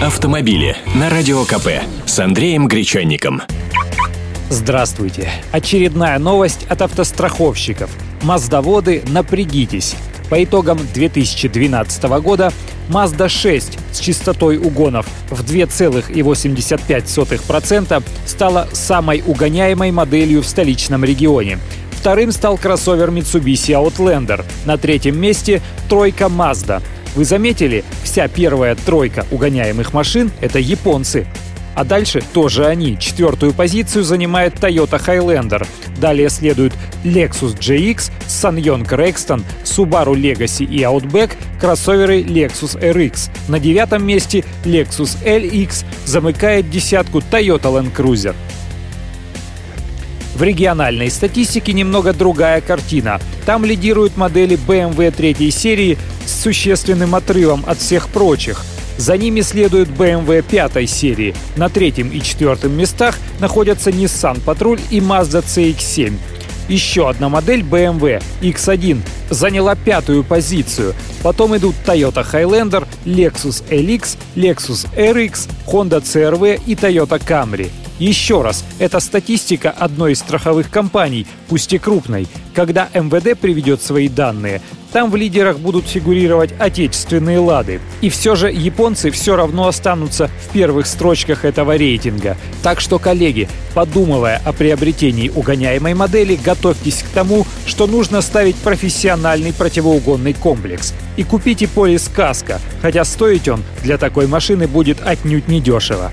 автомобили на Радио КП с Андреем Гречанником. Здравствуйте. Очередная новость от автостраховщиков. Маздоводы, напрягитесь. По итогам 2012 года Mazda 6 с частотой угонов в 2,85% стала самой угоняемой моделью в столичном регионе. Вторым стал кроссовер Mitsubishi Outlander. На третьем месте тройка Mazda. Вы заметили, вся первая тройка угоняемых машин — это японцы. А дальше тоже они. Четвертую позицию занимает Toyota Highlander. Далее следуют Lexus GX, Sanyong Rexton, Subaru Legacy и Outback, кроссоверы Lexus RX. На девятом месте Lexus LX замыкает десятку Toyota Land Cruiser. В региональной статистике немного другая картина. Там лидируют модели BMW третьей серии с существенным отрывом от всех прочих. За ними следует BMW пятой серии. На третьем и четвертом местах находятся Nissan Patrol и Mazda CX-7. Еще одна модель BMW X1 заняла пятую позицию. Потом идут Toyota Highlander, Lexus LX, Lexus RX, Honda CRV и Toyota Camry. Еще раз, это статистика одной из страховых компаний, пусть и крупной. Когда МВД приведет свои данные, там в лидерах будут фигурировать отечественные лады. И все же японцы все равно останутся в первых строчках этого рейтинга. Так что, коллеги, подумывая о приобретении угоняемой модели, готовьтесь к тому, что нужно ставить профессиональный противоугонный комплекс. И купите полис Каска, хотя стоить он для такой машины будет отнюдь недешево.